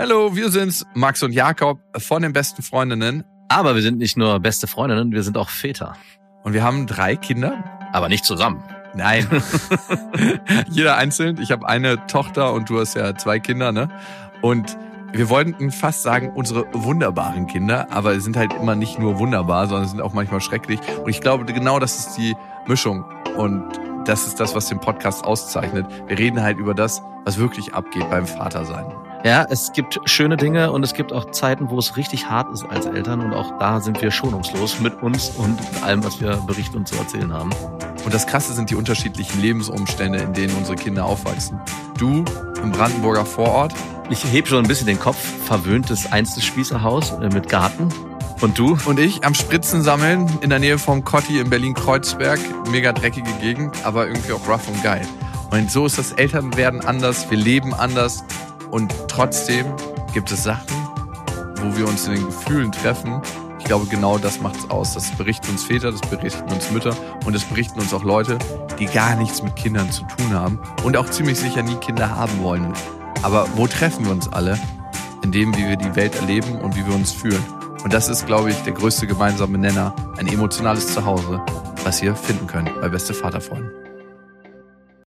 Hallo, wir sind's, Max und Jakob von den besten Freundinnen. Aber wir sind nicht nur beste Freundinnen, wir sind auch Väter. Und wir haben drei Kinder. Aber nicht zusammen. Nein. Jeder einzeln. Ich habe eine Tochter und du hast ja zwei Kinder, ne? Und wir wollten fast sagen, unsere wunderbaren Kinder, aber sie sind halt immer nicht nur wunderbar, sondern sind auch manchmal schrecklich. Und ich glaube, genau das ist die Mischung. Und das ist das, was den Podcast auszeichnet. Wir reden halt über das, was wirklich abgeht beim Vatersein. Ja, es gibt schöne Dinge und es gibt auch Zeiten, wo es richtig hart ist als Eltern und auch da sind wir schonungslos mit uns und mit allem, was wir berichten und zu erzählen haben. Und das Krasse sind die unterschiedlichen Lebensumstände, in denen unsere Kinder aufwachsen. Du im Brandenburger Vorort. Ich heb schon ein bisschen den Kopf, verwöhntes einstes Spießerhaus äh, mit Garten. Und du? Und ich am Spritzen sammeln in der Nähe vom Cotti in Berlin-Kreuzberg. Mega dreckige Gegend, aber irgendwie auch rough und geil. Und so ist das Elternwerden anders, wir leben anders und trotzdem gibt es Sachen, wo wir uns in den Gefühlen treffen. Ich glaube, genau das macht es aus. Das berichten uns Väter, das berichten uns Mütter und das berichten uns auch Leute, die gar nichts mit Kindern zu tun haben und auch ziemlich sicher nie Kinder haben wollen. Aber wo treffen wir uns alle? In dem, wie wir die Welt erleben und wie wir uns fühlen. Und das ist, glaube ich, der größte gemeinsame Nenner, ein emotionales Zuhause, was ihr finden könnt bei Beste Vaterfreunden.